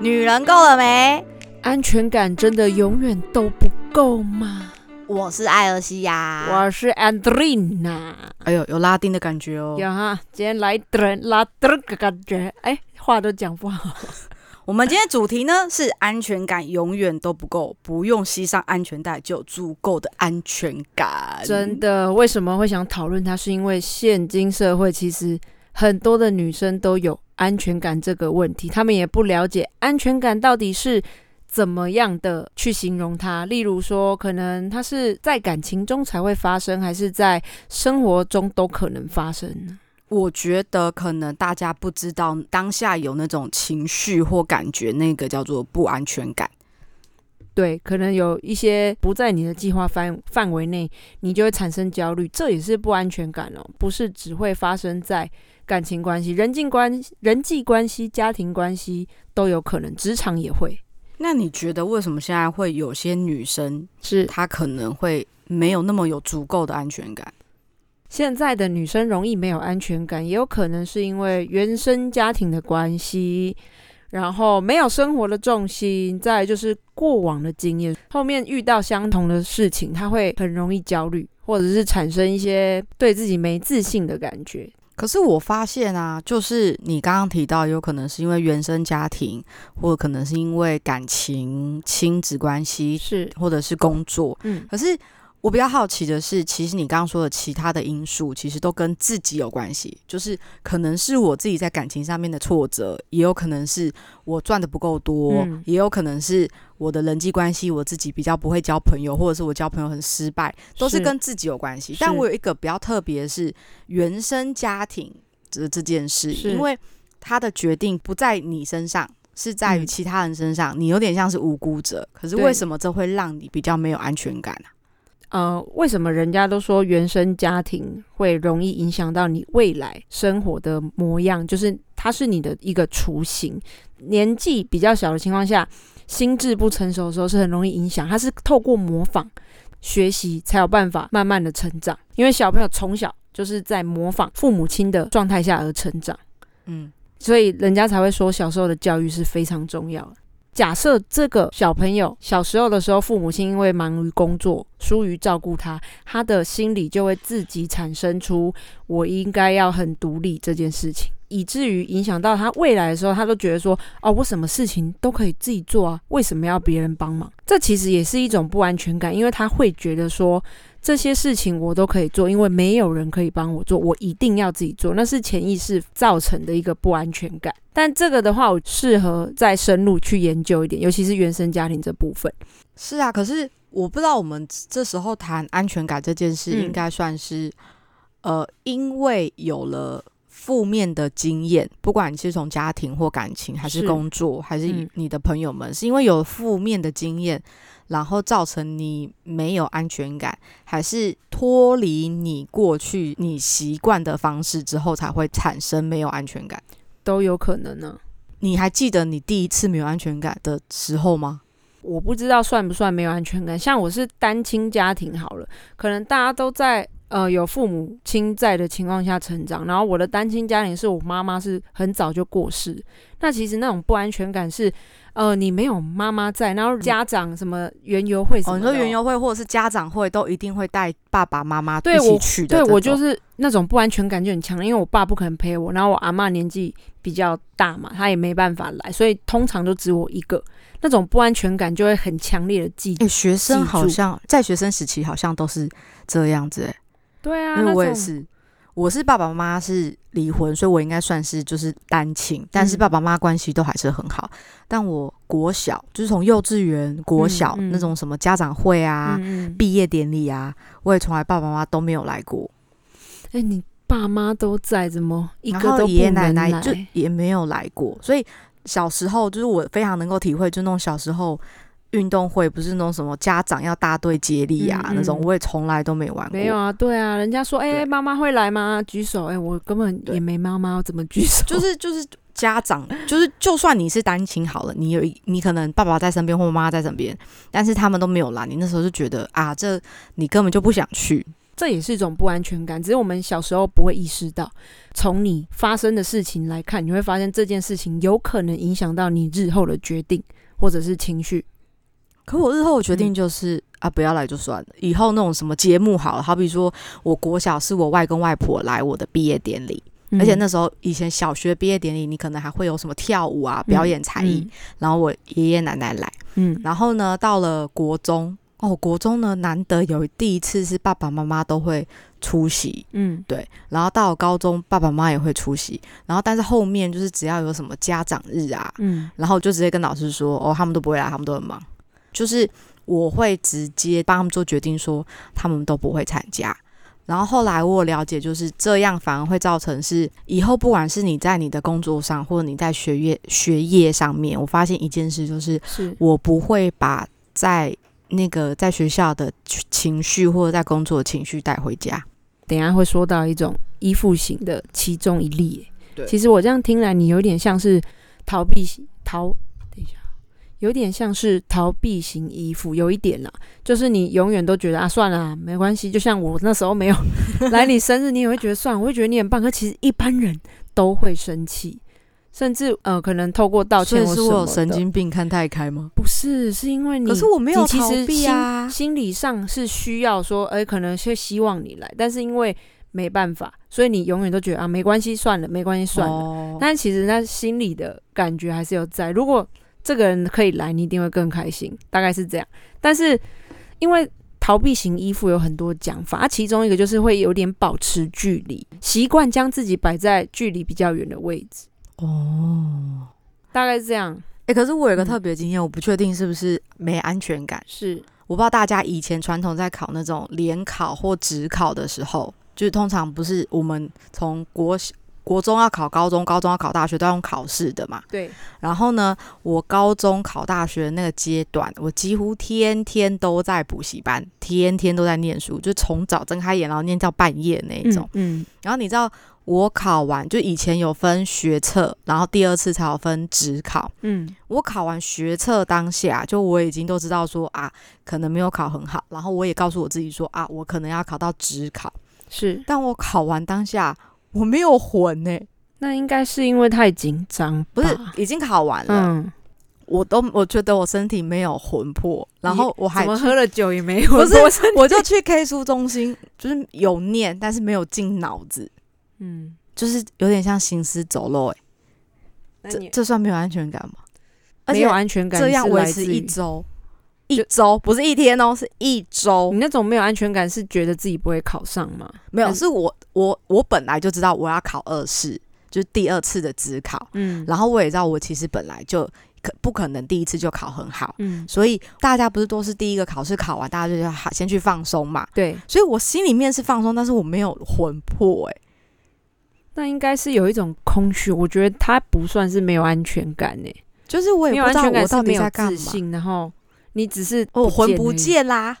女人够了没？安全感真的永远都不够吗？我是艾尔西亚，我是 Andrina。哎呦，有拉丁的感觉哦。有哈，今天来点拉丁的感觉。哎，话都讲不好。我们今天主题呢是安全感永远都不够，不用系上安全带就有足够的安全感。真的，为什么会想讨论它？是因为现今社会其实很多的女生都有安全感这个问题，她们也不了解安全感到底是怎么样的去形容它。例如说，可能它是在感情中才会发生，还是在生活中都可能发生呢？我觉得可能大家不知道当下有那种情绪或感觉，那个叫做不安全感。对，可能有一些不在你的计划范范围内，你就会产生焦虑，这也是不安全感哦。不是只会发生在感情关系、人际关人际关系、家庭关系都有可能，职场也会。那你觉得为什么现在会有些女生是她可能会没有那么有足够的安全感？现在的女生容易没有安全感，也有可能是因为原生家庭的关系，然后没有生活的重心，再就是过往的经验，后面遇到相同的事情，她会很容易焦虑，或者是产生一些对自己没自信的感觉。可是我发现啊，就是你刚刚提到，有可能是因为原生家庭，或者可能是因为感情、亲子关系，是或者是工作，嗯，可是。我比较好奇的是，其实你刚刚说的其他的因素，其实都跟自己有关系。就是可能是我自己在感情上面的挫折，也有可能是我赚的不够多，也有可能是我的人际关系我自己比较不会交朋友，或者是我交朋友很失败，都是跟自己有关系。但我有一个比较特别的是原生家庭这这件事，因为他的决定不在你身上，是在于其他人身上，你有点像是无辜者。可是为什么这会让你比较没有安全感呢？呃，为什么人家都说原生家庭会容易影响到你未来生活的模样？就是它是你的一个雏形。年纪比较小的情况下，心智不成熟的时候是很容易影响。它是透过模仿学习才有办法慢慢的成长。因为小朋友从小就是在模仿父母亲的状态下而成长，嗯，所以人家才会说小时候的教育是非常重要的。假设这个小朋友小时候的时候，父母亲因为忙于工作，疏于照顾他，他的心里就会自己产生出我应该要很独立这件事情，以至于影响到他未来的时候，他都觉得说：哦，我什么事情都可以自己做啊，为什么要别人帮忙？这其实也是一种不安全感，因为他会觉得说。这些事情我都可以做，因为没有人可以帮我做，我一定要自己做。那是潜意识造成的一个不安全感。但这个的话，我适合再深入去研究一点，尤其是原生家庭这部分。是啊，可是我不知道我们这时候谈安全感这件事，应该算是呃，因为有了负面的经验，不管你是从家庭或感情，还是工作，还是你的朋友们，是因为有负面的经验。然后造成你没有安全感，还是脱离你过去你习惯的方式之后才会产生没有安全感，都有可能呢。你还记得你第一次没有安全感的时候吗？我不知道算不算没有安全感。像我是单亲家庭好了，可能大家都在呃有父母亲在的情况下成长，然后我的单亲家庭是我妈妈是很早就过世，那其实那种不安全感是。呃，你没有妈妈在，然后家长什么园游会什么，你说园游会或者是家长会都一定会带爸爸妈妈一起去的。对我就是那种不安全感就很强，因为我爸不可能陪我，然后我阿妈年纪比较大嘛，她也没办法来，所以通常都只我一个，那种不安全感就会很强烈的记。学生好像在学生时期好像都是这样子，哎，对啊，因为我也是。我是爸爸妈妈是离婚，所以我应该算是就是单亲，但是爸爸妈妈关系都还是很好。但我国小就是从幼稚园、国小那种什么家长会啊、毕业典礼啊，我也从来爸爸妈妈都没有来过。哎，你爸妈都在，怎么一个都爷爷奶奶就也没有来过？所以小时候就是我非常能够体会，就那种小时候。运动会不是那种什么家长要大队接力啊那种，我也从来都没玩过。没有啊，对啊，人家说哎，妈妈会来吗？举手，哎，我根本也没妈妈，我怎么举手？就是就是家长，就是就算你是单亲好了，你有你可能爸爸在身边或妈妈在身边，但是他们都没有来，你那时候就觉得啊，这你根本就不想去。这也是一种不安全感，只是我们小时候不会意识到。从你发生的事情来看，你会发现这件事情有可能影响到你日后的决定或者是情绪。可我日后我决定就是啊，不要来就算了。以后那种什么节目好了，好比说我国小是我外公外婆来我的毕业典礼，而且那时候以前小学毕业典礼，你可能还会有什么跳舞啊、表演才艺，然后我爷爷奶奶来，嗯，然后呢，到了国中哦，国中呢难得有第一次是爸爸妈妈都会出席，嗯，对，然后到了高中爸爸妈妈也会出席，然后但是后面就是只要有什么家长日啊，嗯，然后就直接跟老师说哦，他们都不会来，他们都很忙。就是我会直接帮他们做决定，说他们都不会参加。然后后来我了解，就是这样反而会造成是以后不管是你在你的工作上，或者你在学业学业上面，我发现一件事，就是我不会把在那个在学校的情绪或者在工作的情绪带回家。等下会说到一种依附型的其中一例。对，其实我这样听来，你有点像是逃避逃。有点像是逃避型依附，有一点啦，就是你永远都觉得啊，算了，没关系。就像我那时候没有 来你生日，你也会觉得算，我会觉得你很棒。可其实一般人都会生气，甚至呃，可能透过道歉，是我神经病看太开吗？不是，是因为你，可是我没有逃避啊，心理上是需要说，哎，可能是希望你来，但是因为没办法，所以你永远都觉得啊，没关系，算了，没关系，算了。但其实那心里的感觉还是有在。如果这个人可以来，你一定会更开心，大概是这样。但是因为逃避型依附有很多讲法，啊，其中一个就是会有点保持距离，习惯将自己摆在距离比较远的位置。哦，大概是这样。哎，可是我有个特别经验，我不确定是不是没安全感。是，我不知道大家以前传统在考那种联考或职考的时候，就是通常不是我们从国小。国中要考高中，高中要考大学，都要用考试的嘛。对。然后呢，我高中考大学那个阶段，我几乎天天都在补习班，天天都在念书，就从早睁开眼，然后念到半夜那一种。嗯。然后你知道，我考完就以前有分学测，然后第二次才有分职考。嗯。我考完学测当下，就我已经都知道说啊，可能没有考很好，然后我也告诉我自己说啊，我可能要考到职考。是。但我考完当下。我没有魂呢，那应该是因为太紧张，不是已经考完了。嗯，我都我觉得我身体没有魂魄，然后我还喝了酒也没有，不是，我就去 K 书中心，就是有念，但是没有进脑子，嗯，就是有点像行尸走肉，哎，这这算没有安全感吗？没有安全感，这样维持一周。一周不是一天哦，是一周。你那种没有安全感，是觉得自己不会考上吗？没有，是我我我本来就知道我要考二试，就是第二次的职考。嗯，然后我也知道我其实本来就可不可能第一次就考很好。嗯，所以大家不是都是第一个考试考完，大家就要好先去放松嘛。对，所以我心里面是放松，但是我没有魂魄。哎，那应该是有一种空虚。我觉得他不算是没有安全感呢，就是我也不知道我到底在干嘛。然后。你只是我魂不见啦，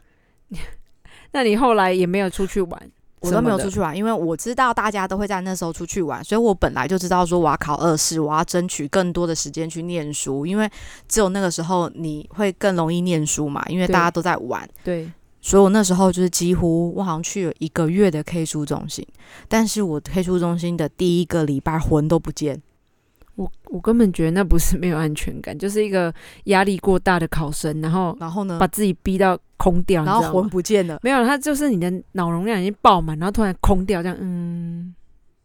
那你后来也没有出去玩，我都没有出去玩，因为我知道大家都会在那时候出去玩，所以我本来就知道说我要考二试，我要争取更多的时间去念书，因为只有那个时候你会更容易念书嘛，因为大家都在玩。对，所以我那时候就是几乎我好像去了一个月的 K 书中心，但是我 K 书中心的第一个礼拜魂都不见。我我根本觉得那不是没有安全感，就是一个压力过大的考生，然后然后呢，把自己逼到空掉，然后魂不见了。没有，他就是你的脑容量已经爆满，然后突然空掉，这样，嗯。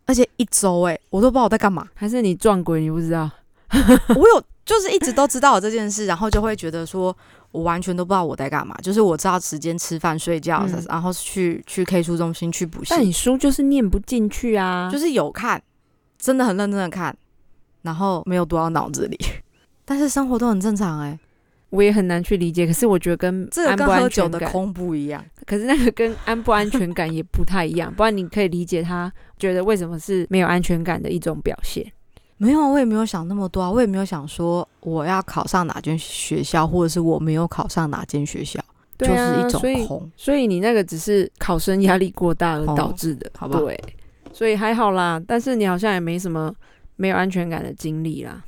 而且一周哎，我都不知道我在干嘛，还是你撞鬼？你不知道？我有，就是一直都知道这件事，然后就会觉得说我完全都不知道我在干嘛。就是我知道时间吃饭睡觉，然后去去 K 书中心去补习。但你书就是念不进去啊，就是有看，真的很认真的看。然后没有读到脑子里，但是生活都很正常哎，我也很难去理解。可是我觉得跟这个跟喝酒的空不一样，可是那个跟安不安全感也不太一样。不然你可以理解他觉得为什么是没有安全感的一种表现。没有，我也没有想那么多啊，我也没有想说我要考上哪间学校，或者是我没有考上哪间学校，就是一种空。所以你那个只是考生压力过大而导致的，好吧？对，所以还好啦。但是你好像也没什么。没有安全感的经历啦，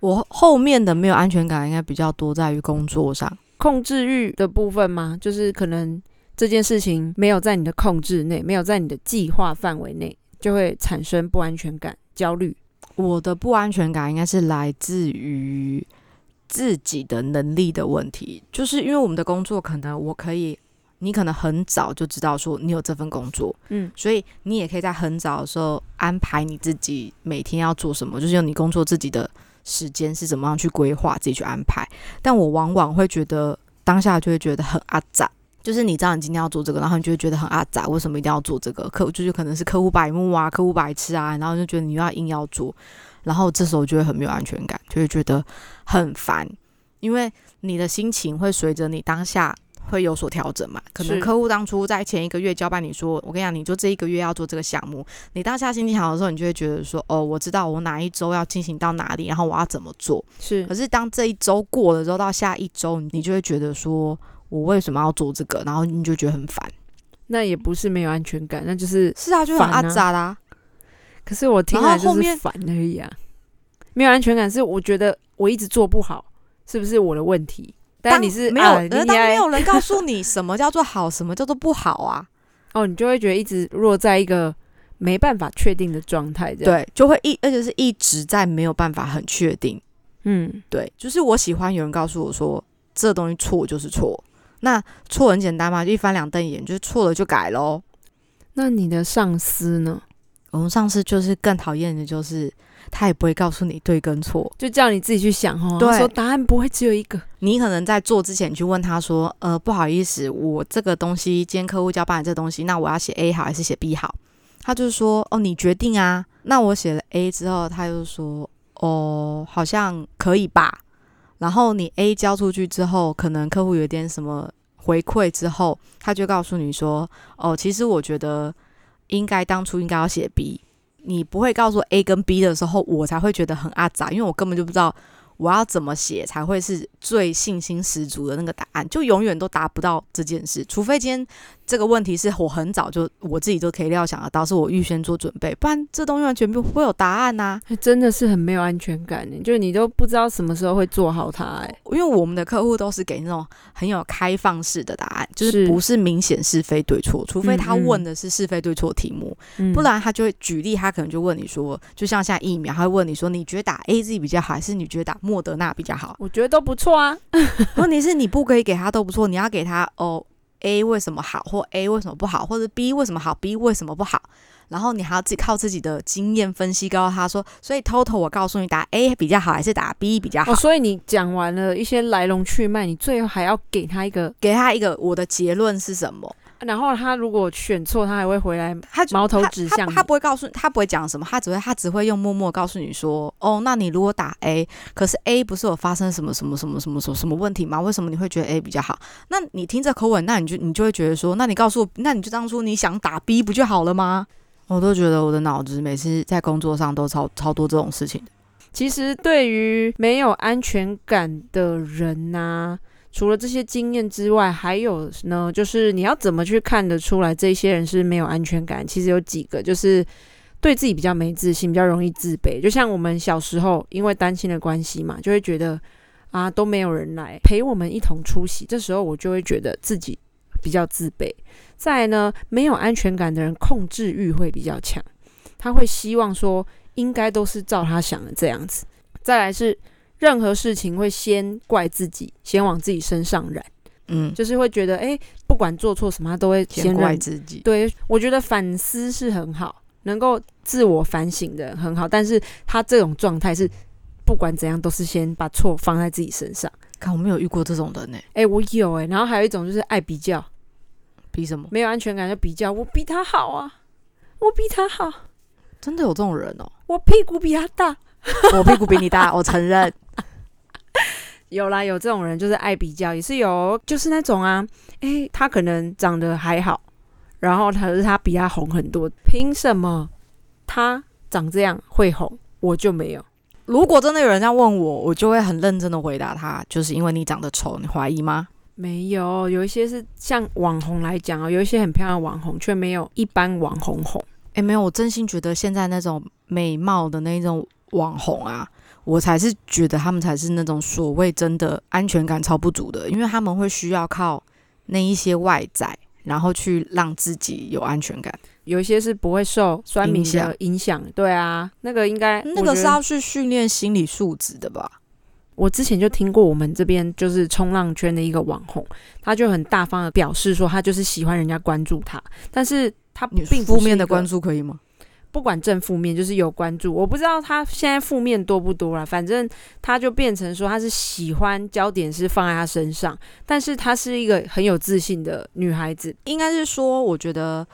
我后面的没有安全感应该比较多在于工作上控制欲的部分吗？就是可能这件事情没有在你的控制内，没有在你的计划范围内，就会产生不安全感、焦虑。我的不安全感应该是来自于自己的能力的问题，就是因为我们的工作可能我可以。你可能很早就知道说你有这份工作，嗯，所以你也可以在很早的时候安排你自己每天要做什么，就是用你工作自己的时间是怎么样去规划，自己去安排。但我往往会觉得当下就会觉得很阿杂，就是你知道你今天要做这个，然后你就会觉得很阿杂，为什么一定要做这个？客就是可能是客户白目啊，客户白痴啊，然后就觉得你又要硬要做，然后这时候就会很没有安全感，就会觉得很烦，因为你的心情会随着你当下。会有所调整嘛？可能客户当初在前一个月交办你说，我跟你讲，你就这一个月要做这个项目。你当下心情好的时候，你就会觉得说，哦，我知道我哪一周要进行到哪里，然后我要怎么做。是。可是当这一周过了之后，到下一周，你就会觉得说，我为什么要做这个？然后你就觉得很烦。那也不是没有安全感，那就是是啊，就很阿扎啦。可是我听来就是烦而已啊。没有安全感是我觉得我一直做不好，是不是我的问题？但你是没有，当没有人告诉你什么叫做好，什么叫做不好啊？哦，你就会觉得一直落在一个没办法确定的状态，对，就会一而且是一直在没有办法很确定。嗯，对，就是我喜欢有人告诉我说，这东西错就是错，那错很简单嘛，就一翻两瞪眼，就是错了就改喽。那你的上司呢？我们上司就是更讨厌的，就是。他也不会告诉你对跟错，就叫你自己去想哦。对，说答案不会只有一个。你可能在做之前去问他说：“呃，不好意思，我这个东西今天客户交办这东西，那我要写 A 好还是写 B 好？”他就是说：“哦，你决定啊。”那我写了 A 之后，他就说：“哦，好像可以吧。”然后你 A 交出去之后，可能客户有点什么回馈之后，他就告诉你说：“哦，其实我觉得应该当初应该要写 B。”你不会告诉 A 跟 B 的时候，我才会觉得很阿杂，因为我根本就不知道。我要怎么写才会是最信心十足的那个答案？就永远都达不到这件事，除非今天这个问题是我很早就我自己都可以料想得到，是我预先做准备，不然这东西完全不会有答案呐。真的是很没有安全感呢，就是你都不知道什么时候会做好它。哎，因为我们的客户都是给那种很有开放式的答案，就是不是明显是非对错，除非他问的是是非对错题目，不然他就会举例，他可能就问你说，就像现在疫苗，他会问你说，你觉得打 A Z 比较好，还是你觉得打？莫德纳比较好，我觉得都不错啊。问题是你不可以给他都不错，你要给他哦，A 为什么好，或 A 为什么不好，或者 B 为什么好，B 为什么不好。然后你还要自己靠自己的经验分析，告诉他说，所以 total 我告诉你打 A 比较好，还是打 B 比较好。所以你讲完了一些来龙去脉，你最后还要给他一个，给他一个我的结论是什么。然后他如果选错，他还会回来，他矛头指向他，不会告诉他不会讲什么，他只会他只会用默默告诉你说，哦，那你如果打 A，可是 A 不是有发生什么什么什么什么什么什么问题吗？为什么你会觉得 A 比较好？那你听这口吻，那你就你就会觉得说，那你告诉我，那你就当初你想打 B 不就好了吗？我都觉得我的脑子每次在工作上都超超多这种事情。其实对于没有安全感的人呐。除了这些经验之外，还有呢，就是你要怎么去看得出来这些人是没有安全感？其实有几个，就是对自己比较没自信，比较容易自卑。就像我们小时候因为单亲的关系嘛，就会觉得啊都没有人来陪我们一同出席，这时候我就会觉得自己比较自卑。再呢，没有安全感的人控制欲会比较强，他会希望说应该都是照他想的这样子。再来是。任何事情会先怪自己，先往自己身上染，嗯，就是会觉得，哎，不管做错什么，他都会先怪自己。对，我觉得反思是很好，能够自我反省的很好，但是他这种状态是不管怎样都是先把错放在自己身上。看，我没有遇过这种人呢。哎，我有哎，然后还有一种就是爱比较，比什么？没有安全感就比较，我比他好啊，我比他好，真的有这种人哦。我屁股比他大，我屁股比你大，我承认。有啦，有这种人就是爱比较，也是有，就是那种啊，诶，他可能长得还好，然后可是他比他红很多，凭什么他长这样会红，我就没有？如果真的有人这样问我，我就会很认真的回答他，就是因为你长得丑，你怀疑吗？没有，有一些是像网红来讲啊，有一些很漂亮的网红，却没有一般网红红。诶，没有，我真心觉得现在那种美貌的那种网红啊。我才是觉得他们才是那种所谓真的安全感超不足的，因为他们会需要靠那一些外在然后去让自己有安全感。有一些是不会受酸民影响的影响，对啊，那个应该那个是要去训练心理素质的吧？我之前就听过我们这边就是冲浪圈的一个网红，他就很大方的表示说，他就是喜欢人家关注他，但是他不是负面的关，注可以吗？不管正负面，就是有关注。我不知道他现在负面多不多了，反正他就变成说他是喜欢焦点是放在他身上，但是她是一个很有自信的女孩子。应该是说，我觉得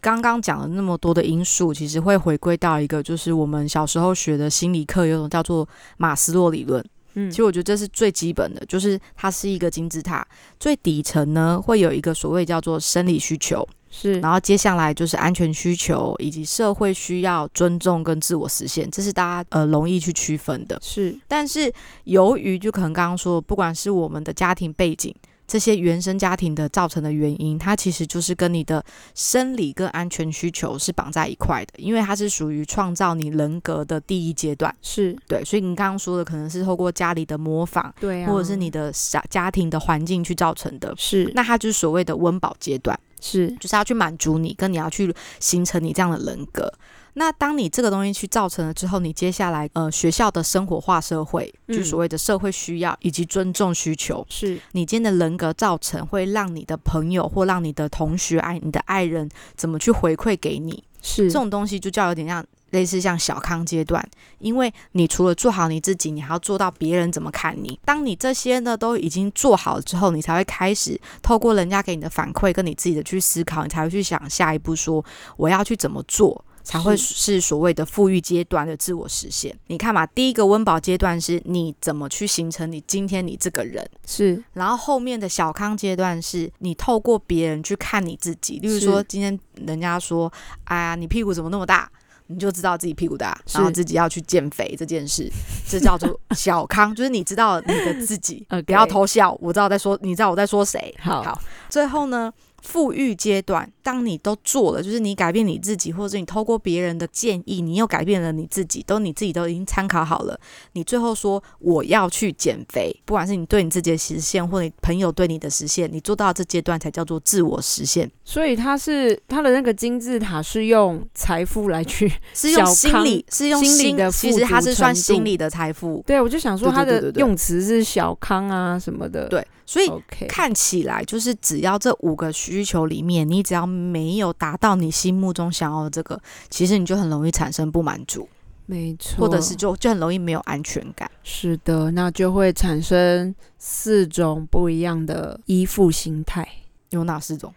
刚刚讲了那么多的因素，其实会回归到一个，就是我们小时候学的心理课，有种叫做马斯洛理论。嗯其实我觉得这是最基本的，就是它是一个金字塔，最底层呢会有一个所谓叫做生理需求，是然后接下来就是安全需求，以及社会需要、尊重跟自我实现，这是大家呃容易去区分的。是但是由于就可能刚刚说，不管是我们的家庭背景。这些原生家庭的造成的原因，它其实就是跟你的生理跟安全需求是绑在一块的，因为它是属于创造你人格的第一阶段。是，对，所以你刚刚说的可能是透过家里的模仿，对啊，或者是你的家家庭的环境去造成的。是那它就是所谓的温饱阶段。是就是要去满足你，跟你要去形成你这样的人格。那当你这个东西去造成了之后，你接下来呃学校的生活化社会，嗯就是所谓的社会需要以及尊重需求，是你今天的人格造成会让你的朋友或让你的同学爱你的爱人怎么去回馈给你，是这种东西就叫有点像。类似像小康阶段，因为你除了做好你自己，你还要做到别人怎么看你。当你这些呢都已经做好了之后，你才会开始透过人家给你的反馈跟你自己的去思考，你才会去想下一步说我要去怎么做。才会是所谓的富裕阶段的自我实现。你看嘛，第一个温饱阶段是你怎么去形成你今天你这个人，是然后后面的小康阶段是你透过别人去看你自己。例如说，今天人家说：“哎呀，你屁股怎么那么大？”你就知道自己屁股大，然后自己要去减肥这件事，这叫做小康，就是你知道你的自己 不要偷笑，我知道在说，你知道我在说谁。好好，最后呢，富裕阶段，当你都做了，就是你改变你自己，或者你透过别人的建议，你又改变了你自己，都你自己都已经参考好了，你最后说我要去减肥，不管是你对你自己的实现，或你朋友对你的实现，你做到这阶段才叫做自我实现，所以他是他的那个金字塔是用财富来去，是用心理，是用心理的其实它是算心理的财富，对我就想说他的用词是小康啊什么的，对，所以看起来就是只要这五个需求里面，你只要没有达到你心目中想要的这个，其实你就很容易产生不满足，没错，或者是就就很容易没有安全感。是的，那就会产生四种不一样的依附心态：有哪四种？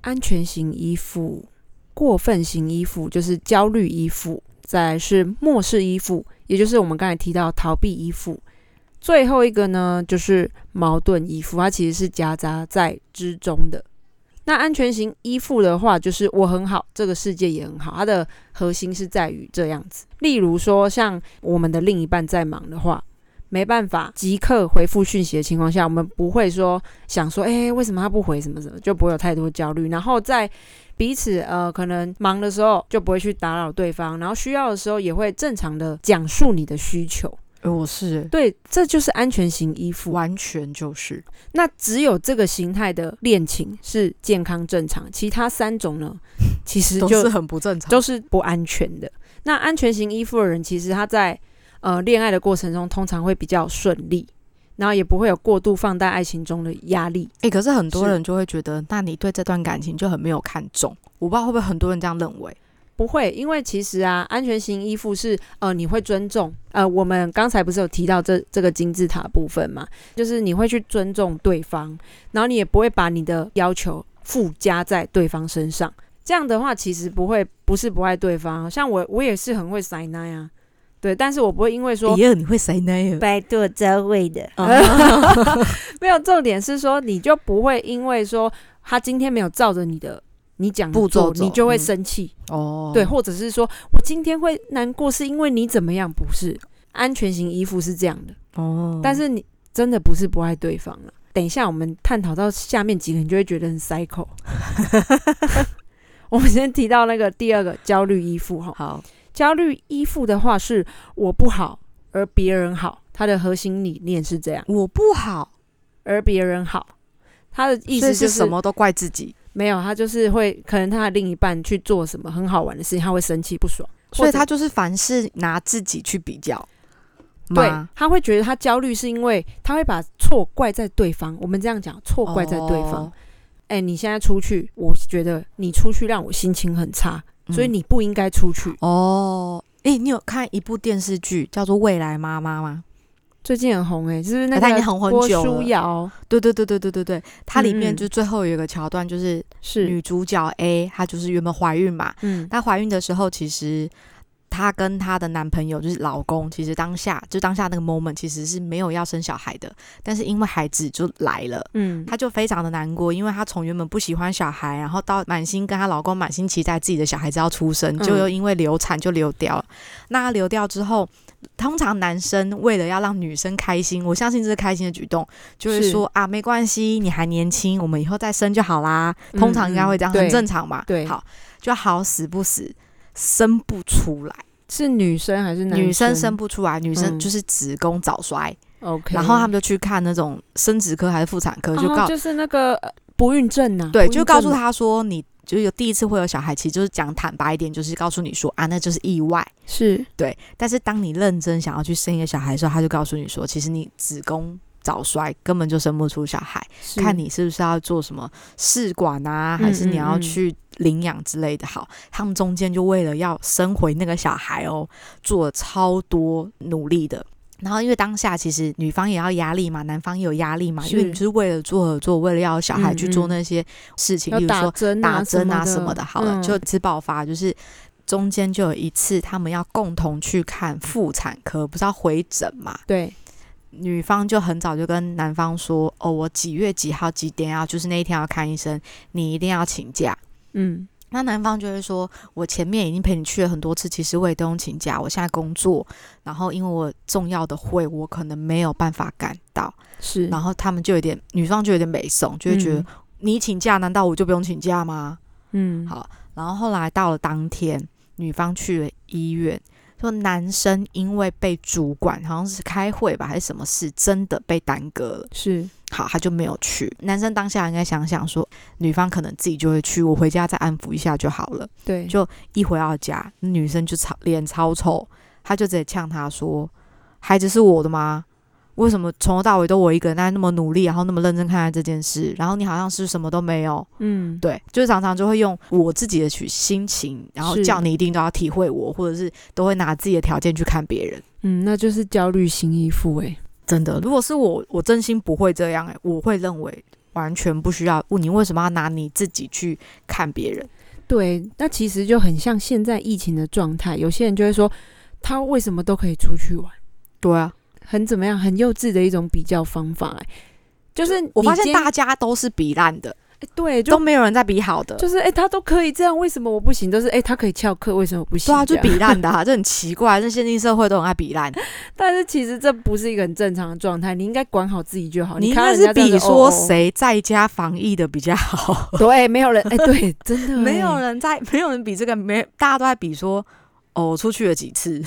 安全型依附、过分型依附，就是焦虑依附；再来是漠视依附，也就是我们刚才提到逃避依附。最后一个呢，就是矛盾依附，它其实是夹杂在之中的。那安全型依附的话，就是我很好，这个世界也很好，它的核心是在于这样子。例如说，像我们的另一半在忙的话，没办法即刻回复讯息的情况下，我们不会说想说，哎、为什么他不回什么什么，就不会有太多焦虑。然后在彼此呃可能忙的时候，就不会去打扰对方，然后需要的时候也会正常的讲述你的需求。呃，我是对，这就是安全型依附。完全就是那只有这个形态的恋情是健康正常，其他三种呢，其实都就是很不正常。都是不安全的。那安全型依附的人，其实他在呃恋爱的过程中，通常会比较顺利，然后也不会有过度放大爱情中的压力。哎、可是很多人就会觉得，那你对这段感情就很没有看重。我不知道会不会很多人这样认为。不会，因为其实啊，安全型依附是呃，你会尊重呃，我们刚才不是有提到这这个金字塔部分嘛，就是你会去尊重对方，然后你也不会把你的要求附加在对方身上。这样的话，其实不会不是不爱对方，像我我也是很会塞奶啊，对，但是我不会因为说耶，你会谁呢？拜托这位的，啊 没有重点是说，你就不会因为说他今天没有照着你的你讲步骤你就会嗯生气。哦，对，或者是说我今天会难过，是因为你怎么样？不是，安全型依附是这样的，哦，但是你真的不是不爱对方了。等一下，我们探讨到下面几个，你就会觉得很 cycle。我们先提到那个第二个焦虑依附哈，好，焦虑依附的话是我不好而别人好，它的核心理念是这样，我不好，而别人好，他的意思就是什么都怪自己。没有，他就是会可能他的另一半去做什么很好玩的事情，他会生气不爽，所以他就是凡事拿自己去比较。对，他会觉得他焦虑是因为他会把错怪在对方。我们这样讲，错怪在对方。哎，你现在出去，我觉得你出去让我心情很差，所以你不应该出去。哦，哎，你有看一部电视剧叫做《未来妈妈》吗？最近很红，哎，就是那个郭书瑶。对对对对对对对，它里面就最后有一个桥段，就是是女主角 A，她就是原本怀孕嘛。嗯，她怀孕的时候其实。她跟她的男朋友就是老公，其实当下就当下那个 moment 其实是没有要生小孩的，但是因为孩子就来了，嗯，她就非常的难过，因为她从原本不喜欢小孩，然后到满心跟她老公满心期待自己的小孩子要出生，就又因为流产就流掉了。那流掉之后，通常男生为了要让女生开心，我相信这是开心的举动，就会说啊，没关系，你还年轻，我们以后再生就好啦。通常应该会这样，很正常嘛？对，好，就好死不死。生不出来，是女生还是男生？女生生不出来，女生就是子宫早衰。OK，然后他们就去看那种生殖科还是妇产科，就告就是那个不孕症呐。对，就告诉他说，你就有第一次会有小孩，其实就是讲坦白一点，就是告诉你说啊，那就是意外。是对，但是当你认真想要去生一个小孩的时候，他就告诉你说，其实你子宫早衰，根本就生不出小孩，看你是不是要做什么试管啊，还是你要去。领养之类的，好，他们中间就为了要生回那个小孩哦，做了超多努力的。然后因为当下其实女方也要压力嘛，男方也有压力嘛，因为你是为了做合作，为了要小孩去做那些事情，比如说打针啊什么的。好了，就次爆发，就是中间就有一次他们要共同去看妇产科，不是要回诊嘛？对。女方就很早就跟男方说：“哦，我几月几号几点要，就是那一天要看医生，你一定要请假。”嗯，那男方就会说：“我前面已经陪你去了很多次，其实我也都用请假。我现在工作，然后因为我重要的会，我可能没有办法赶到。是，然后他们就有点，女方就有点美送，就会觉得你请假，难道我就不用请假吗？嗯，好。然后后来到了当天，女方去了医院。”说男生因为被主管好像是开会吧，还是什么事，真的被耽搁了。是，好，他就没有去。男生当下应该想想说，女方可能自己就会去，我回家再安抚一下就好了。对，就一回到家，女生就超脸超臭，他就直接呛他说：“孩子是我的吗？”为什么从头到尾都我一个人在那么努力，然后那么认真看待这件事，然后你好像是什么都没有，嗯，对，就是常常就会用我自己的去心情，然后叫你一定都要体会我，或者是都会拿自己的条件去看别人，嗯，那就是焦虑型依附，诶，真的，如果是我，我真心不会这样，诶，我会认为完全不需要，你为什么要拿你自己去看别人？对，那其实就很像现在疫情的状态，有些人就会说他为什么都可以出去玩？对啊。很怎么样？很幼稚的一种比较方法，哎，就是我发现大家都是比烂的，哎，对，都没有人在比好的，就是哎，他都可以这样，为什么我不行？都是哎，他可以翘课，为什么不行？对啊，就比烂的，啊 这很奇怪，这现今社会都很爱比烂，但是其实这不是一个很正常的状态，你应该管好自己就好。你应该是比说谁在家防疫的比较好，对，没有人，哎，对，真的没有人在，没有人比这个，没，大家都在比说，哦，出去了几次。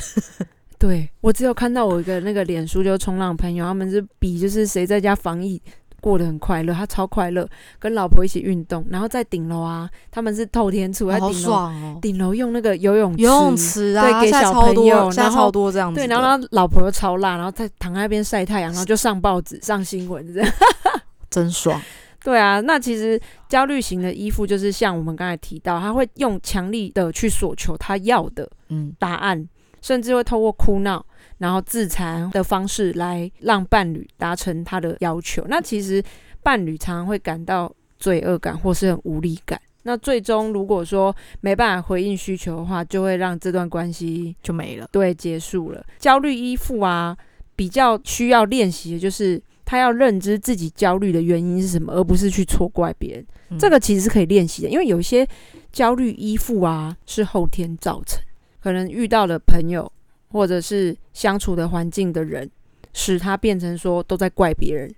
对我只有看到我一个那个脸书，就冲浪朋友，他们是比就是谁在家防疫过得很快乐，他超快乐，跟老婆一起运动，然后在顶楼啊，他们是透天处，在顶楼，顶楼用那个游泳游泳池啊，对，给小朋友，然后超多这样子，对，然后他老婆又超辣，然后在躺在那边晒太阳，然后就上报纸上新闻这样，真爽。对啊，那其实焦虑型的依附就是像我们刚才提到，他会用强力的去索求他要的嗯答案。甚至会透过哭闹，然后自残的方式来让伴侣达成他的要求。那其实伴侣常常会感到罪恶感或是很无力感。那最终如果说没办法回应需求的话，就会让这段关系就没了，对，结束了。焦虑依附啊，比较需要练习的就是他要认知自己焦虑的原因是什么，而不是去错怪别人。这个其实是可以练习的，因为有一些焦虑依附啊是后天造成。可能遇到的朋友，或者是相处的环境的人，使他变成说都在怪别人。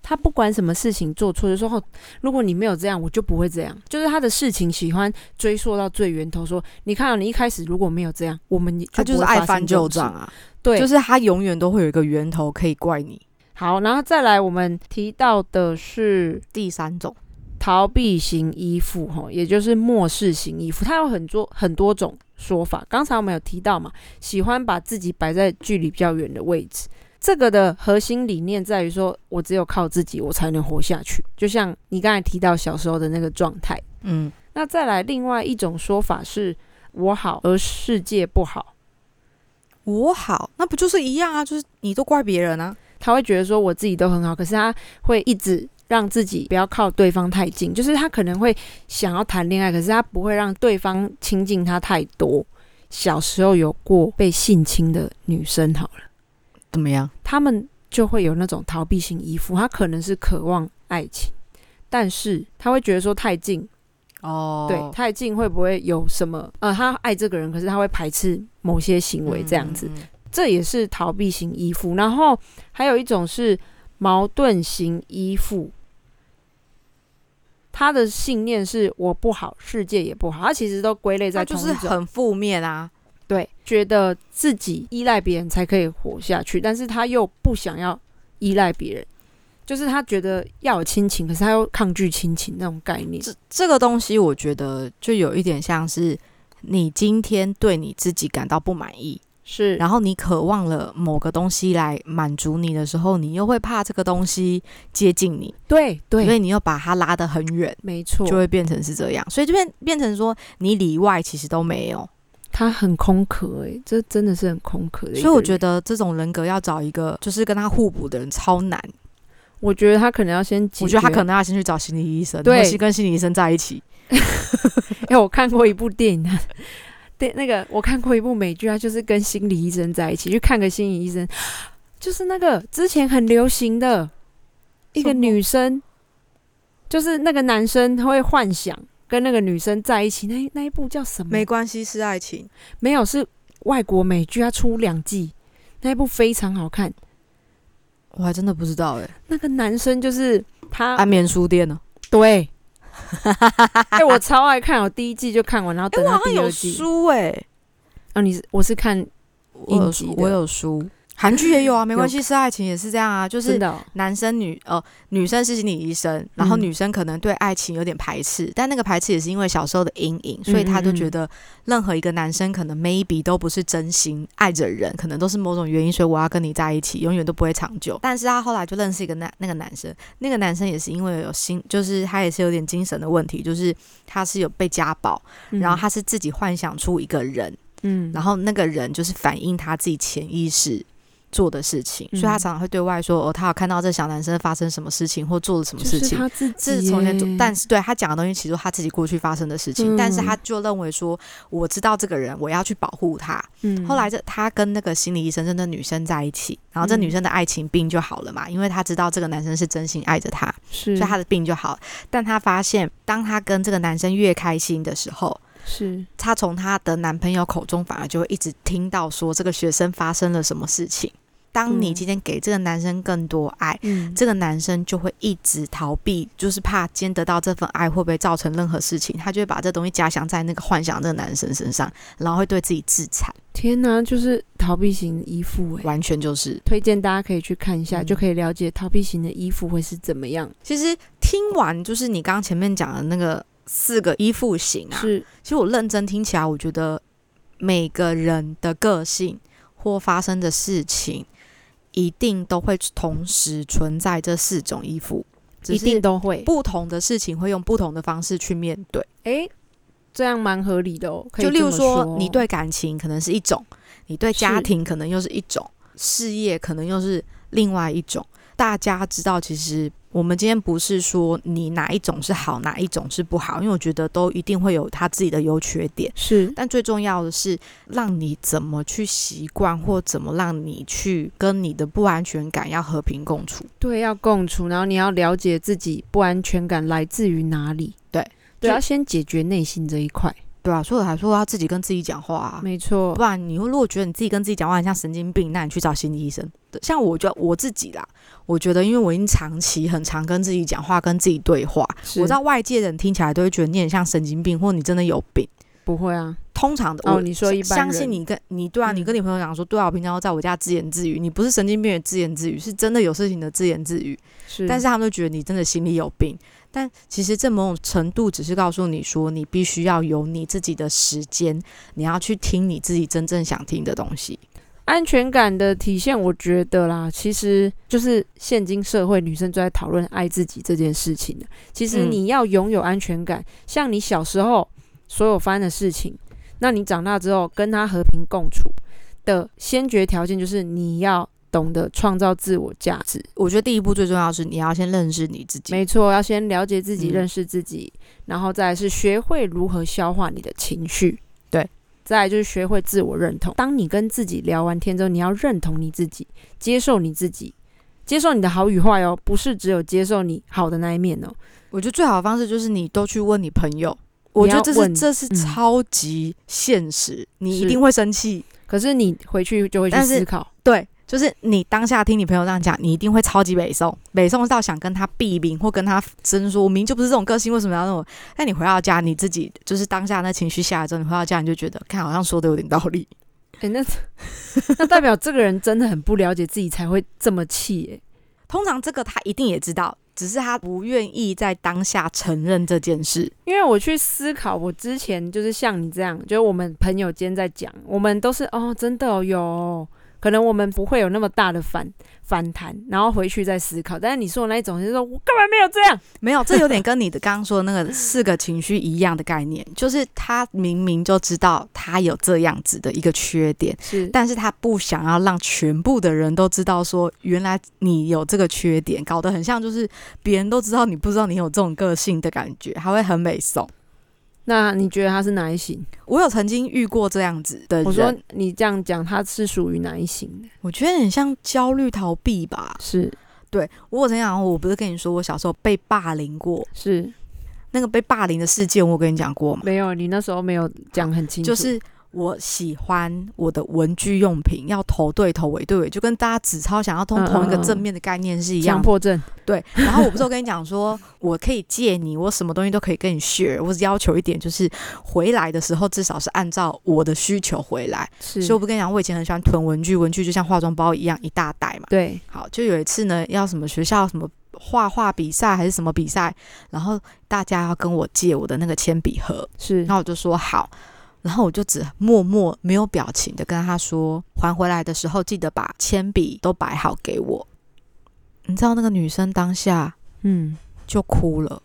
他不管什么事情做错，就说：“如果你没有这样，我就不会这样。”就是他的事情喜欢追溯到最源头，说：“你看，你一开始如果没有这样，我们他就是爱翻旧账啊。”对，就是他永远都会有一个源头可以怪你。好，然后再来，我们提到的是第三种逃避型依附，哈，也就是漠视型依附，它有很多很多种说法。刚才我们有提到嘛，喜欢把自己摆在距离比较远的位置。这个的核心理念在于说，我只有靠自己，我才能活下去。就像你刚才提到小时候的那个状态，嗯。那再来，另外一种说法是，我好而世界不好。我好，那不就是一样啊？就是你都怪别人啊？他会觉得说我自己都很好，可是他会一直让自己不要靠对方太近。就是他可能会想要谈恋爱，可是他不会让对方亲近他太多。小时候有过被性侵的女生，好了。怎么样？他们就会有那种逃避型依附，他可能是渴望爱情，但是他会觉得说太近哦，对，太近会不会有什么？呃，他爱这个人，可是他会排斥某些行为，这样子，这也是逃避型依附。然后还有一种是矛盾型依附，他的信念是我不好，世界也不好，他其实都归类在就是很负面啊。对，觉得自己依赖别人才可以活下去，但是他又不想要依赖别人，就是他觉得要有亲情，可是他又抗拒亲情那种概念。这这个东西，我觉得就有一点像是你今天对你自己感到不满意，是，然后你渴望了某个东西来满足你的时候，你又会怕这个东西接近你，对对，所以你又把它拉得很远，没错，就会变成是这样，所以就变变成说你里外其实都没有。他很空壳哎，这真的是很空壳的。所以我觉得这种人格要找一个就是跟他互补的人超难。我觉得他可能要先，我觉得他可能要先去找心理医生，对，跟心理医生在一起。哎，我看过一部电影，对，那个我看过一部美剧，他就是跟心理医生在一起，去看个心理医生，就是那个之前很流行的一个女生，就是那个男生他会幻想。跟那个女生在一起，那那一部叫什么？没关系，是爱情。没有，是外国美剧，它出两季，那一部非常好看。我还真的不知道哎。那个男生就是他安眠书店呢？对。哎，我超爱看，我第一季就看完，然后等到第二季。书哎，啊，你是我是看我有书，我有书。韩剧也有啊，没关系，是爱情也是这样啊，就是男生女呃女生是心理医生，然后女生可能对爱情有点排斥，但那个排斥也是因为小时候的阴影，所以他就觉得任何一个男生可能 maybe 都不是真心爱着人，可能都是某种原因，所以我要跟你在一起，永远都不会长久。但是他后来就认识一个男那个男生，那个男生也是因为有心，就是他也是有点精神的问题，就是他是有被家暴，然后他是自己幻想出一个人，嗯，然后那个人就是反映他自己潜意识。做的事情，所以他常常会对外说：“哦，他有看到这小男生发生什么事情，或做了什么事情。”他自己从前，但是对他讲的东西，其实他自己过去发生的事情。但是他就认为说：“我知道这个人，我要去保护他。”嗯。后来这他跟那个心理医生，真的女生在一起，然后这女生的爱情病就好了嘛，因为他知道这个男生是真心爱着她，所以他的病就好。但他发现，当他跟这个男生越开心的时候，是她从她的男朋友口中，反而就会一直听到说这个学生发生了什么事情。当你今天给这个男生更多爱，这个男生就会一直逃避，就是怕今天得到这份爱会不会造成任何事情，他就会把这东西加强在那个幻想这个男生身上，然后会对自己自残。天哪，就是逃避型依附，完全就是推荐大家可以去看一下，就可以了解逃避型的依附会是怎么样。其实听完就是你刚刚前面讲的那个四个依附型啊，是其实我认真听起来，我觉得每个人的个性或发生的事情。一定都会同时存在这四种衣服，一定都会不同的事情会用不同的方式去面对。诶，这样蛮合理的哦。就例如说，你对感情可能是一种，你对家庭可能又是一种，事业可能又是另外一种。大家知道，其实。我们今天不是说你哪一种是好，哪一种是不好，因为我觉得都一定会有他自己的优缺点。是，但最重要的是让你怎么去习惯，或怎么让你去跟你的不安全感要和平共处。对，要共处，然后你要了解自己不安全感来自于哪里。对，对，要先解决内心这一块。对啊，所以我还说要自己跟自己讲话啊。没错，不然你如果觉得你自己跟自己讲话很像神经病，那你去找心理医生。像我觉得我自己啦，我觉得因为我已经长期很常跟自己讲话，跟自己对话，我知道外界人听起来都会觉得你很像神经病，或者你真的有病。不会啊，通常的哦，你说一般相信你跟你对啊，你跟你朋友讲说，对啊，我平常都在我家自言自语，你不是神经病的自言自语，是真的有事情的自言自语。是，但是他们都觉得你真的心里有病。但其实这某种程度只是告诉你说，你必须要有你自己的时间，你要去听你自己真正想听的东西。安全感的体现，我觉得啦，其实就是现今社会女生都在讨论爱自己这件事情其实你要拥有安全感，像你小时候所有发生的事情，那你长大之后跟他和平共处的先决条件，就是你要懂得创造自我价值。我觉得第一步最重要是你要先认识你自己，没错，要先了解自己，认识自己，然后再是学会如何消化你的情绪。对再就是学会自我认同。当你跟自己聊完天之后，你要认同你自己，接受你自己，接受你的好与坏哦，不是只有接受你好的那一面哦。我觉得最好的方式就是你都去问你朋友。我觉得这是这是超级现实，你一定会生气，可是你回去就会去思考。对。就是你当下听你朋友这样讲，你一定会超级北宋，北宋到想跟他避名或跟他争说，我明就不是这种个性，为什么要那种？但你回到家，你自己就是当下那情绪下来之后，你回到家你就觉得，看好像说的有点道理。哎，那那代表这个人真的很不了解自己才会这么气。哎，通常这个他一定也知道，只是他不愿意在当下承认这件事。因为我去思考，我之前就是像你这样，就是我们朋友间在讲，我们都是哦，真的有。可能我们不会有那么大的反反弹，然后回去再思考。但是你说的那一种，就是说我根本没有这样，没有，这有点跟你的刚刚说的那个四个情绪一样的概念，就是他明明就知道他有这样子的一个缺点，是，但是他不想要让全部的人都知道，说原来你有这个缺点，搞得很像就是别人都知道你不知道你有这种个性的感觉，还会很美颂。那你觉得他是哪一型？我有曾经遇过这样子的人。我说你这样讲，他是属于哪一型的？我觉得很像焦虑逃避吧。是，对我有曾经讲，我不是跟你说我小时候被霸凌过？是，那个被霸凌的事件，我跟你讲过吗？没有，你那时候没有讲很清楚。就是。我喜欢我的文具用品要头对头尾对尾，就跟大家纸钞想要通同一个正面的概念是一样。强迫症。对。然后我不是跟你讲说，我可以借你，我什么东西都可以跟你 share。我只要求一点，就是回来的时候至少是按照我的需求回来。是。所以我不跟你讲，我以前很喜欢囤文具，文具就像化妆包一样一大袋嘛。对。好，就有一次呢，要什么学校什么画画比赛还是什么比赛，然后大家要跟我借我的那个铅笔盒。是。然后我就说好。然后我就只默默没有表情的跟他说：“还回来的时候记得把铅笔都摆好给我。”你知道那个女生当下，嗯，就哭了。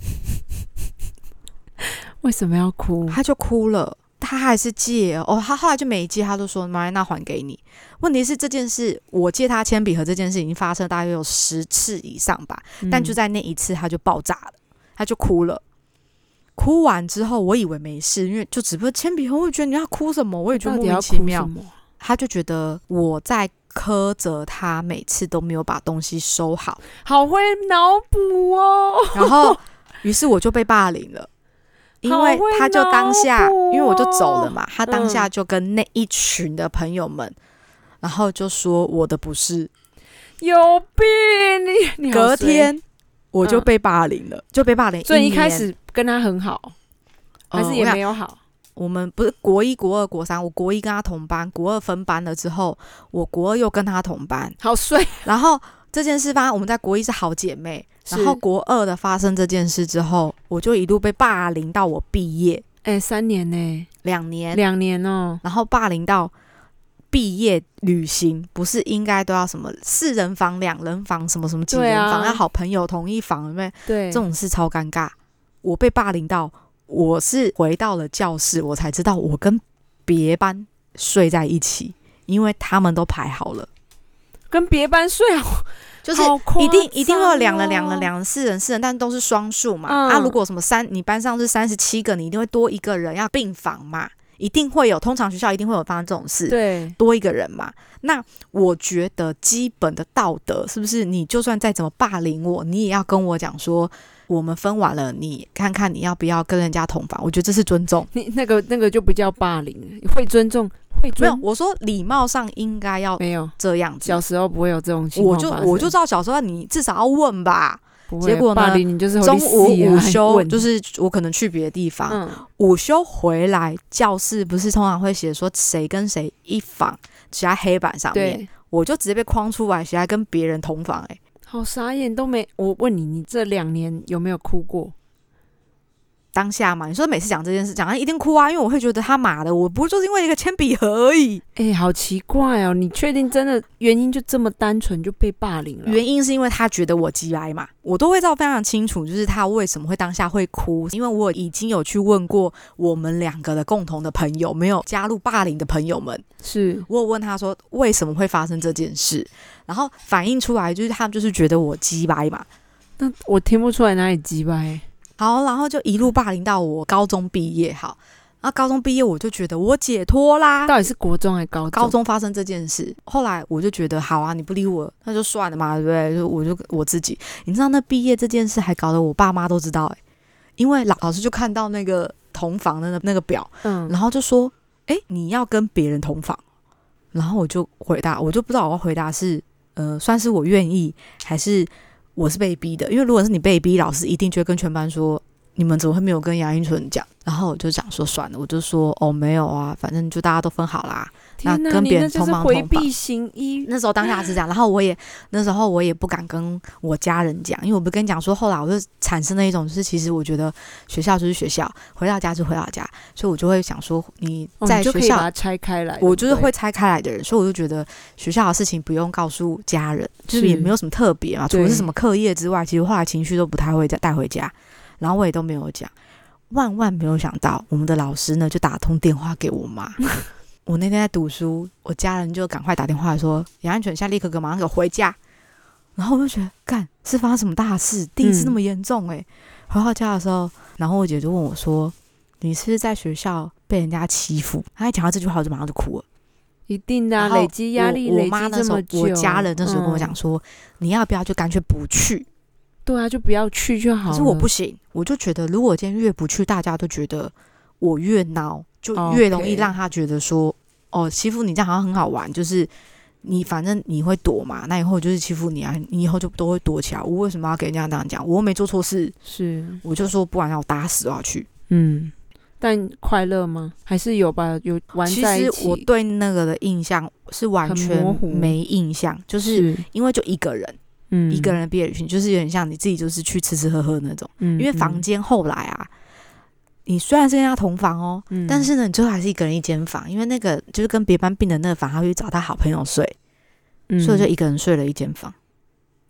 为什么要哭？她就哭了。她还是借哦，她后来就没借，她都说：“妈，那还给你。”问题是这件事，我借她铅笔盒这件事已经发生大约有十次以上吧，但就在那一次，她就爆炸了，她就哭了。哭完之后，我以为没事，因为就只不过铅笔盒，我觉得你要哭什么，我也觉得莫名其妙。他就觉得我在苛责他，每次都没有把东西收好，好会脑补哦。然后，于是我就被霸凌了，因为他就当下，因为我就走了嘛，他当下就跟那一群的朋友们，然后就说我的不是。有病，你隔天。我就被霸凌了，就被霸凌。所以一开始跟他很好，还是也没有好。我们不是国一、国二、国三，我国一跟他同班，国二分班了之后，我国二又跟他同班，好帅。然后这件事发生，我们在国一是好姐妹，然后国二的发生这件事之后，我就一路被霸凌到我毕业。哎，三年呢？两年？两年哦。然后霸凌到。毕业旅行不是应该都要什么四人房、两人房，什么什么几人房，要好朋友同一房，对对？这种事超尴尬。我被霸凌到，我是回到了教室，我才知道我跟别班睡在一起，因为他们都排好了，跟别班睡好，就是一定一定会有两人、两人、两人、四人、四人，但都是双数嘛。啊，如果什么三，你班上是三十七个，你一定会多一个人要病房嘛。一定会有，通常学校一定会有发生这种事。对，多一个人嘛。那我觉得基本的道德是不是？你就算再怎么霸凌我，你也要跟我讲说，我们分完了，你看看你要不要跟人家同房？我觉得这是尊重。你那个那个就不叫霸凌，会尊重，会没有。我说礼貌上应该要没有这样子。小时候不会有这种情况我就我就知道小时候你至少要问吧。结果呢？中午午休就是我可能去别的地方，午休回来教室不是通常会写说谁跟谁一房写在黑板上面，我就直接被框出来写在跟别人同房，哎，好傻眼，都没。我问你，你这两年有没有哭过？当下嘛，你说每次讲这件事，讲完一定哭啊，因为我会觉得他妈的，我不是就是因为一个铅笔盒而已。哎，好奇怪哦，你确定真的原因就这么单纯就被霸凌了？原因是因为他觉得我鸡来嘛，我都会知道非常清楚，就是他为什么会当下会哭，因为我已经有去问过我们两个的共同的朋友，没有加入霸凌的朋友们，是我有问他说为什么会发生这件事，然后反映出来就是他们就是觉得我鸡掰嘛，那我听不出来哪里鸡掰。好，然后就一路霸凌到我高中毕业。好，然后高中毕业我就觉得我解脱啦。到底是国中还是高高中发生这件事？后来我就觉得好啊，你不理我，那就算了嘛，对不对？就我就我自己，你知道那毕业这件事还搞得我爸妈都知道哎，因为老老师就看到那个同房的那那个表，嗯，然后就说，哎，你要跟别人同房，然后我就回答，我就不知道我要回答是，呃，算是我愿意还是。我是被逼的，因为如果是你被逼，老师一定就会跟全班说，你们怎么会没有跟杨英纯讲？然后我就讲说算了，我就说哦没有啊，反正就大家都分好啦。那跟别人同房同房，那时候当下是这样，然后我也那时候我也不敢跟我家人讲，因为我不跟你讲说，后来我就产生了一种，就是其实我觉得学校就是学校，回到家就回到家，所以我就会想说你在学校拆开来，我就是会拆开来的人，所以我就觉得学校的事情不用告诉家人，就是也没有什么特别嘛，除了是什么课业之外，其实后来情绪都不太会再带回家，然后我也都没有讲。万万没有想到，我们的老师呢就打通电话给我妈。我那天在读书，我家人就赶快打电话说：“杨安全，现在立刻给马上给我回家。”然后我就觉得，干是发生什么大事？第一次那么严重哎！回到家的时候，然后我姐就问我说：“你是不是在学校被人家欺负？”她一讲到这句话，我就马上就哭了。一定的，累积压力，累积这么久。我家人那时候跟我讲说：“你要不要就干脆不去？”对啊，就不要去就好。可是我不行，我就觉得如果今天越不去，大家都觉得我越孬，就越容易让他觉得说，哦，欺负你这样好像很好玩，就是你反正你会躲嘛，那以后就是欺负你啊，你以后就都会躲起来。我为什么要给人家这样讲？我又没做错事，是我就说不管要我打死我要去。嗯，但快乐吗？还是有吧？有玩在一起。其实我对那个的印象是完全没印象，就是因为就一个人。嗯，一个人的毕业旅行就是有点像你自己，就是去吃吃喝喝那种。嗯，因为房间后来啊，你虽然是跟他同房哦，但是呢，你最后还是一个人一间房，因为那个就是跟别班并的那个房，他去找他好朋友睡，所以就一个人睡了一间房。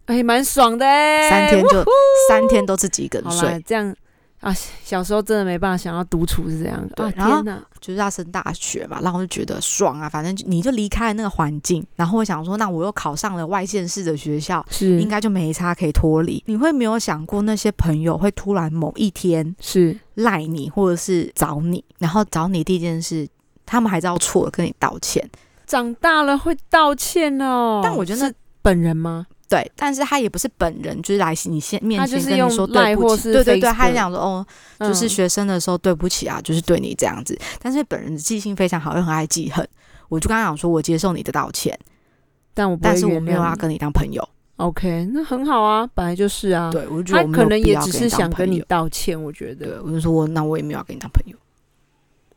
哎，蛮爽的，三天就三天都自己一个人睡，这样。啊，小时候真的没办法想要独处是这样的。然后就是要升大学嘛，然后就觉得爽啊，反正你就离开了那个环境，然后我想说，那我又考上了外县市的学校，是应该就没差可以脱离。你会没有想过那些朋友会突然某一天是赖你，或者是找你，然后找你第一件事，他们还知道错了跟你道歉。长大了会道歉哦，但我觉得本人吗？对，但是他也不是本人，就是来你先面前跟你说对不起，对对对，他讲说哦，就是学生的时候对不起啊，就是对你这样子。但是本人的记性非常好，又很爱记恨。我就刚刚讲说，我接受你的道歉，但我但是我没有要跟你当朋友。OK，那很好啊，本来就是啊。对，我觉得他可能也只是想跟你道歉。我觉得，我就说，那我也没有要跟你当朋友。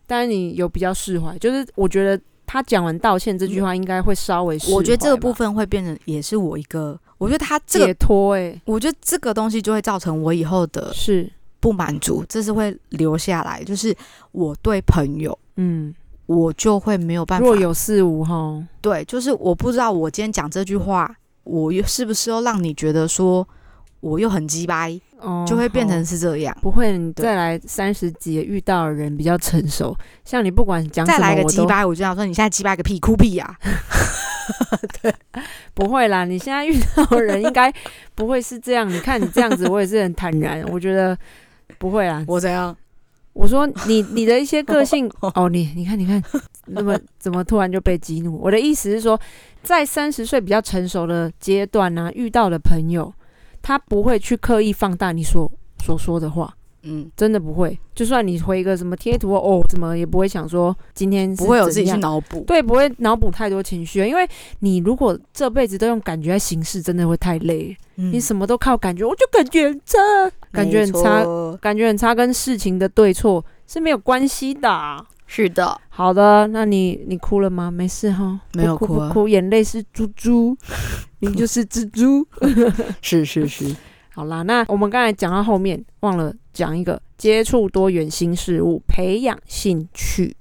但是你有比较释怀，就是我觉得。他讲完道歉这句话，应该会稍微。我觉得这个部分会变成，也是我一个。我觉得他解脱哎，我觉得这个东西就会造成我以后的是不满足，这是会留下来。就是我对朋友，嗯，我就会没有办法若有似无哈。对，就是我不知道我今天讲这句话，我又是不是又让你觉得说我又很鸡掰。就会变成是这样，不会。你再来三十几遇到的人比较成熟，像你不管讲再来个鸡巴，我就想说你现在鸡巴个屁哭屁呀！对，不会啦。你现在遇到的人应该不会是这样。你看你这样子，我也是很坦然。我觉得不会啊。我怎样？我说你你的一些个性 哦，你你看你看，那么怎么突然就被激怒？我的意思是说，在三十岁比较成熟的阶段呢，遇到的朋友。他不会去刻意放大你所所说的话，嗯，真的不会。就算你回一个什么贴图哦，怎么也不会想说今天不会有自己去脑补，对，不会脑补太多情绪。因为你如果这辈子都用感觉来行事，真的会太累。你什么都靠感觉，我就感觉很差，感觉很差，感觉很差，跟事情的对错是没有关系的。是的，好的，那你你哭了吗？没事哈，没有哭，哭啊不哭，眼泪是猪猪，你就是蜘蛛。是是是，好啦，那我们刚才讲到后面，忘了讲一个，接触多元新事物，培养兴趣，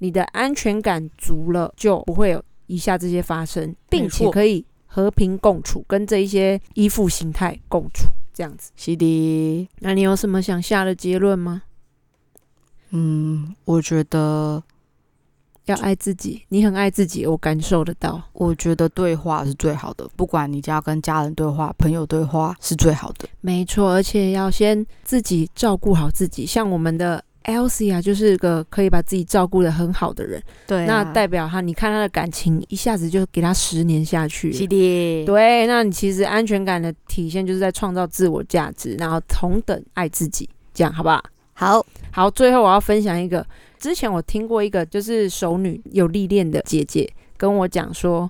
你的安全感足了，就不会有以下这些发生，并且可以和平共处，跟这一些依附形态共处，这样子。是的。那你有什么想下的结论吗？嗯，我觉得，要爱自己，你很爱自己，我感受得到。我觉得对话是最好的，不管你要跟家人对话、朋友对话，是最好的。没错，而且要先自己照顾好自己。像我们的 Elsie 啊，就是个可以把自己照顾的很好的人。对那代表他，你看他的感情一下子就给他十年下去了是的，对，那你其实安全感的体现就是在创造自我价值，然后同等爱自己，这样好不好？好，好，最后我要分享一个，之前我听过一个就是熟女有历练的姐姐跟我讲说，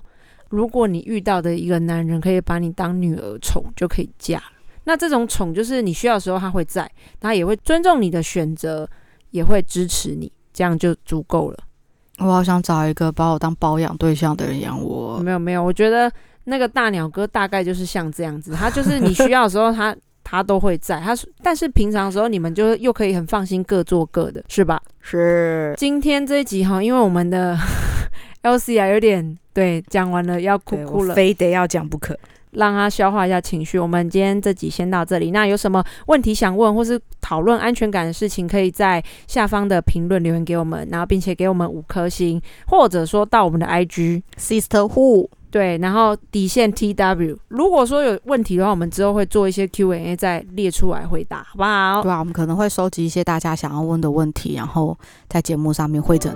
如果你遇到的一个男人可以把你当女儿宠，就可以嫁。那这种宠就是你需要的时候他会在，他也会尊重你的选择，也会支持你，这样就足够了。我好想找一个把我当保养对象的人养我。没有没有，我觉得那个大鸟哥大概就是像这样子，他就是你需要的时候他他都会在，他是但是平常的时候你们就又可以很放心各做各的，是吧？是，今天这一集哈，因为我们的 Elsie 啊有点对讲完了要哭哭了，非得要讲不可。让他消化一下情绪。我们今天这集先到这里，那有什么问题想问或是讨论安全感的事情，可以在下方的评论留言给我们，然后并且给我们五颗星，或者说到我们的 IG。Sisterhood，对，然后底线 T W。如果说有问题的话，我们之后会做一些 Q&A 再列出来回答，好不好？对啊，我们可能会收集一些大家想要问的问题，然后在节目上面会诊，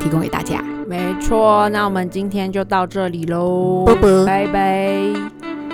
提供给大家。没错，那我们今天就到这里喽，拜拜。